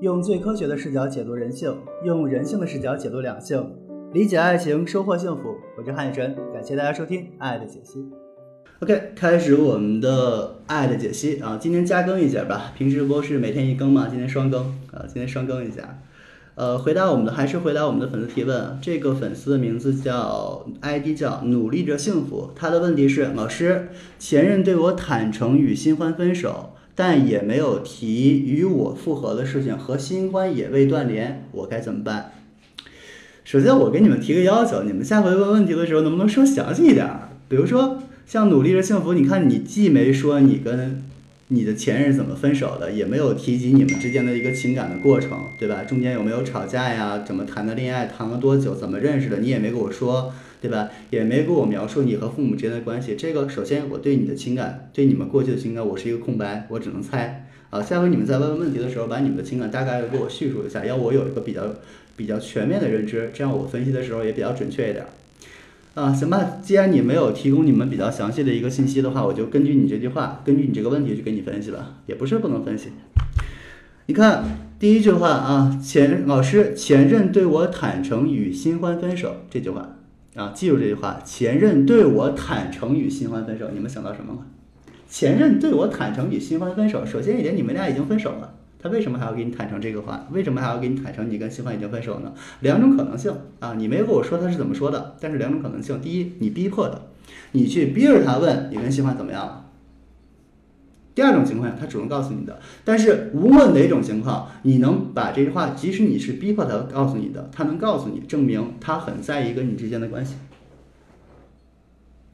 用最科学的视角解读人性，用人性的视角解读两性，理解爱情，收获幸福。我是汉雨晨，感谢大家收听《爱的解析》。OK，开始我们的《爱的解析》啊，今天加更一节吧。平时不是每天一更嘛，今天双更啊，今天双更一下。呃，回答我们的还是回答我们的粉丝提问。这个粉丝的名字叫 ID 叫努力着幸福，他的问题是：老师，前任对我坦诚与新欢分手。但也没有提与我复合的事情，和新欢也未断联，我该怎么办？首先，我给你们提个要求，你们下回问问题的时候，能不能说详细一点？比如说，像努力着幸福，你看你既没说你跟你的前任怎么分手的，也没有提及你们之间的一个情感的过程，对吧？中间有没有吵架呀？怎么谈的恋爱？谈了多久？怎么认识的？你也没跟我说。对吧？也没给我描述你和父母之间的关系。这个首先，我对你的情感，对你们过去的情感，我是一个空白，我只能猜啊。下回你们在问问题的时候，把你们的情感大概的给我叙述一下，要我有一个比较比较全面的认知，这样我分析的时候也比较准确一点。啊，行吧。既然你没有提供你们比较详细的一个信息的话，我就根据你这句话，根据你这个问题去给你分析了，也不是不能分析。你看第一句话啊，前老师前任对我坦诚与新欢分手这句话。啊，记住这句话，前任对我坦诚与新欢分手，你们想到什么了？前任对我坦诚与新欢分手，首先一点，你们俩已经分手了，他为什么还要给你坦诚这个话？为什么还要给你坦诚你跟新欢已经分手呢？两种可能性啊，你没跟我说他是怎么说的，但是两种可能性，第一，你逼迫的，你去逼着他问你跟新欢怎么样了。第二种情况下，他主动告诉你的，但是无论哪种情况，你能把这句话，即使你是逼迫他告诉你的，他能告诉你，证明他很在意跟你之间的关系，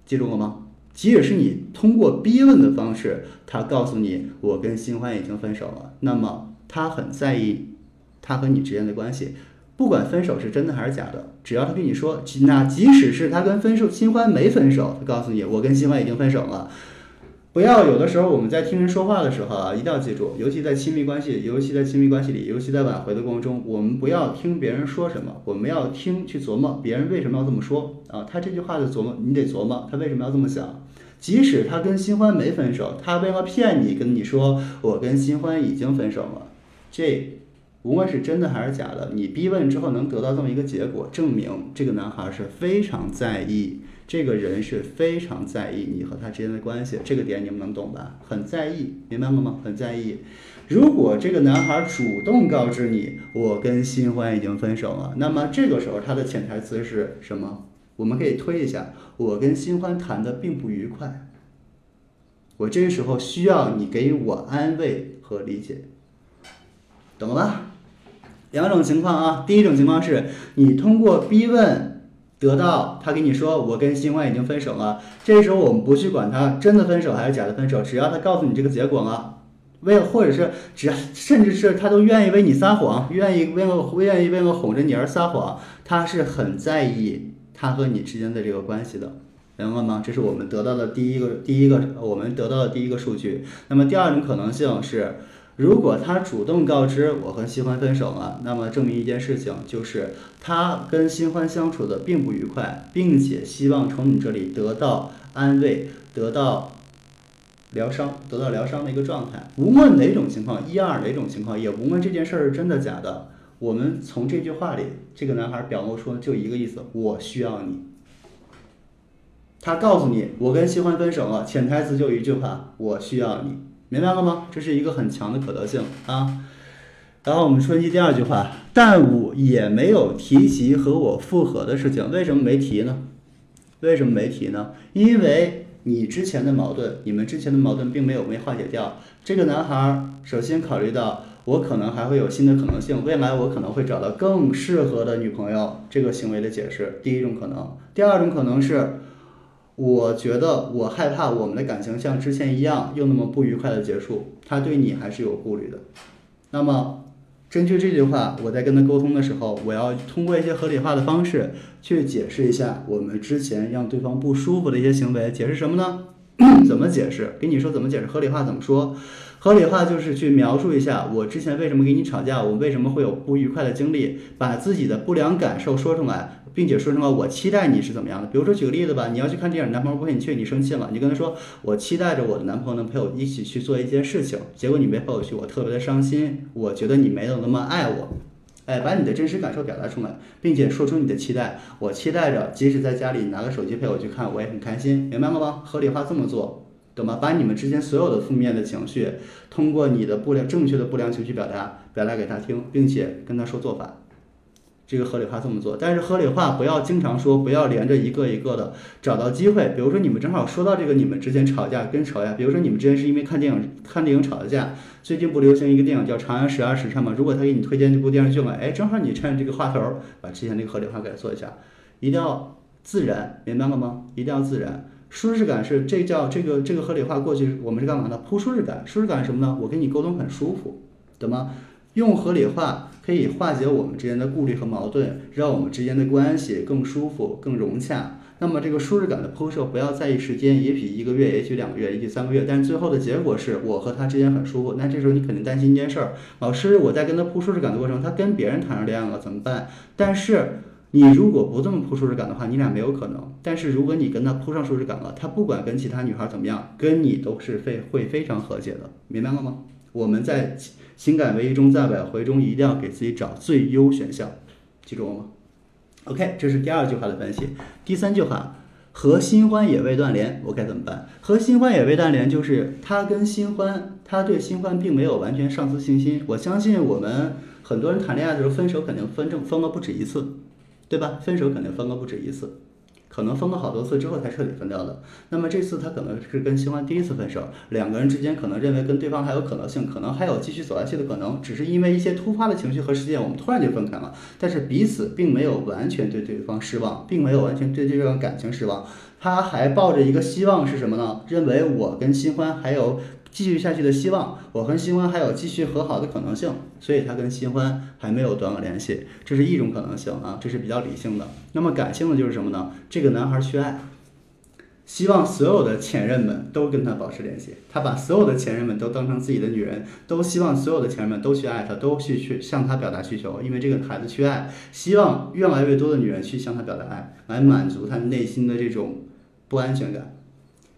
记住了吗？即使是你通过逼问的方式，他告诉你我跟新欢已经分手了，那么他很在意他和你之间的关系，不管分手是真的还是假的，只要他跟你说，那即使是他跟分手新欢没分手，他告诉你我跟新欢已经分手了。不要有的时候我们在听人说话的时候啊，一定要记住，尤其在亲密关系，尤其在亲密关系里，尤其在挽回的过程中，我们不要听别人说什么，我们要听去琢磨别人为什么要这么说啊。他这句话的琢磨，你得琢磨他为什么要这么想。即使他跟新欢没分手，他为了骗你，跟你说我跟新欢已经分手了，这无论是真的还是假的，你逼问之后能得到这么一个结果，证明这个男孩是非常在意。这个人是非常在意你和他之间的关系，这个点你们能懂吧？很在意，明白了吗？很在意。如果这个男孩主动告知你，我跟新欢已经分手了，那么这个时候他的潜台词是什么？我们可以推一下，我跟新欢谈的并不愉快。我这时候需要你给我安慰和理解，懂了吧？两种情况啊，第一种情况是你通过逼问。得到他跟你说我跟新欢已经分手了，这时候我们不去管他真的分手还是假的分手，只要他告诉你这个结果了，为或者是只要甚至是他都愿意为你撒谎，愿意为了愿意为了哄着你而撒谎，他是很在意他和你之间的这个关系的，明白吗？这是我们得到的第一个第一个我们得到的第一个数据。那么第二种可能性是。如果他主动告知我和新欢分手了，那么证明一件事情，就是他跟新欢相处的并不愉快，并且希望从你这里得到安慰，得到疗伤，得到疗伤的一个状态。无论哪种情况，一二哪种情况，也无论这件事儿是真的假的，我们从这句话里，这个男孩表露出就一个意思：我需要你。他告诉你我跟新欢分手了，潜台词就一句话：我需要你。明白了吗？这是一个很强的可得性啊。然后我们分析第二句话，但我也没有提及和我复合的事情。为什么没提呢？为什么没提呢？因为你之前的矛盾，你们之前的矛盾并没有被化解掉。这个男孩首先考虑到我可能还会有新的可能性，未来我可能会找到更适合的女朋友。这个行为的解释，第一种可能。第二种可能是。我觉得我害怕我们的感情像之前一样又那么不愉快的结束，他对你还是有顾虑的。那么，根据这句话，我在跟他沟通的时候，我要通过一些合理化的方式去解释一下我们之前让对方不舒服的一些行为。解释什么呢？怎么解释？给你说怎么解释？合理化怎么说？合理化就是去描述一下我之前为什么跟你吵架，我为什么会有不愉快的经历，把自己的不良感受说出来，并且说出来我期待你是怎么样的。比如说举个例子吧，你要去看电影，男朋友不陪你去，你生气了，你跟他说我期待着我的男朋友能陪我一起去做一件事情，结果你没陪我去，我特别的伤心，我觉得你没有那么爱我。哎，把你的真实感受表达出来，并且说出你的期待。我期待着，即使在家里拿个手机陪我去看，我也很开心，明白了吗？合理化这么做，懂吗？把你们之间所有的负面的情绪，通过你的不良、正确的不良情绪表达，表达给他听，并且跟他说做法。这个合理化这么做，但是合理化不要经常说，不要连着一个一个的找到机会。比如说你们正好说到这个，你们之间吵架跟吵架，比如说你们之间是因为看电影看电影吵的架。最近不流行一个电影叫《长安十二时辰》吗？如果他给你推荐这部电视剧嘛，哎，正好你趁这个话头，把之前那个合理化给他做一下，一定要自然，明白了吗？一定要自然，舒适感是这叫这个这个合理化过去我们是干嘛的？铺舒适感，舒适感是什么呢？我跟你沟通很舒服，懂吗？用合理化可以化解我们之间的顾虑和矛盾，让我们之间的关系更舒服、更融洽。那么这个舒适感的铺设，不要在意时间，也许一个月，也许两个月，也许三个月，但是最后的结果是我和他之间很舒服。那这时候你肯定担心一件事儿：老师，我在跟他铺舒适感的过程，他跟别人谈上恋爱了怎么办？但是你如果不这么铺舒适感的话，你俩没有可能。但是如果你跟他铺上舒适感了，他不管跟其他女孩怎么样，跟你都是非会非常和解的，明白了吗？我们在。情感为一中，在挽回中一定要给自己找最优选项，记住了吗？OK，这是第二句话的分析。第三句话，和新欢也未断联，我该怎么办？和新欢也未断联，就是他跟新欢，他对新欢并没有完全丧失信心。我相信我们很多人谈恋爱的时候分手肯定分正分了不止一次，对吧？分手肯定分了不止一次。可能分了好多次之后才彻底分掉的。那么这次他可能是跟新欢第一次分手，两个人之间可能认为跟对方还有可能性，可能还有继续走下去的可能，只是因为一些突发的情绪和事件，我们突然就分开了。但是彼此并没有完全对对方失望，并没有完全对这段感情失望，他还抱着一个希望是什么呢？认为我跟新欢还有。继续下去的希望，我和新欢还有继续和好的可能性，所以他跟新欢还没有断了联系，这是一种可能性啊，这是比较理性的。那么感性的就是什么呢？这个男孩缺爱，希望所有的前任们都跟他保持联系，他把所有的前任们都当成自己的女人，都希望所有的前任们都去爱他，都去去向他表达需求，因为这个孩子缺爱，希望越来越多的女人去向他表达爱，来满足他内心的这种不安全感，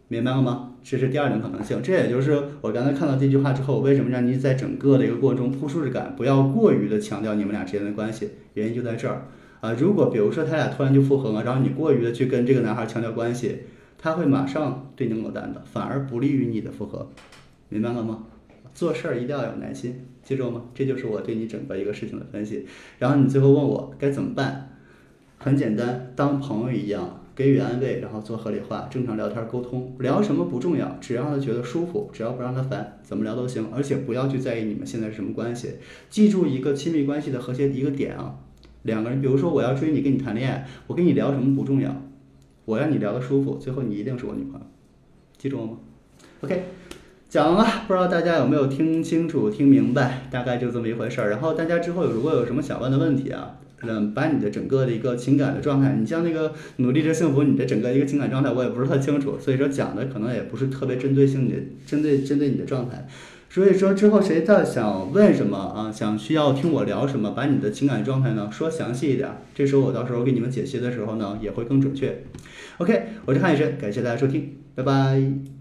明白了吗？这是第二种可能性，这也就是我刚才看到这句话之后，为什么让你在整个的一个过程中铺舒适感，不要过于的强调你们俩之间的关系，原因就在这儿啊。如果比如说他俩突然就复合了，然后你过于的去跟这个男孩强调关系，他会马上对你冷淡的，反而不利于你的复合，明白了吗？做事儿一定要有耐心，记住了吗？这就是我对你整个一个事情的分析。然后你最后问我该怎么办，很简单，当朋友一样。给予安慰，然后做合理化，正常聊天沟通，聊什么不重要，只要他觉得舒服，只要不让他烦，怎么聊都行。而且不要去在意你们现在是什么关系，记住一个亲密关系的和谐一个点啊，两个人，比如说我要追你，跟你谈恋爱，我跟你聊什么不重要，我让你聊得舒服，最后你一定是我女朋友，记住了吗？OK，讲了，不知道大家有没有听清楚、听明白，大概就这么一回事儿。然后大家之后如果有什么想问的问题啊？嗯，把你的整个的一个情感的状态，你像那个努力着幸福，你的整个一个情感状态，我也不是特清楚，所以说讲的可能也不是特别针对性的，针对针对你的状态。所以说之后谁再想问什么啊，想需要听我聊什么，把你的情感状态呢说详细一点，这时候我到时候给你们解析的时候呢也会更准确。OK，我是汉医生，感谢大家收听，拜拜。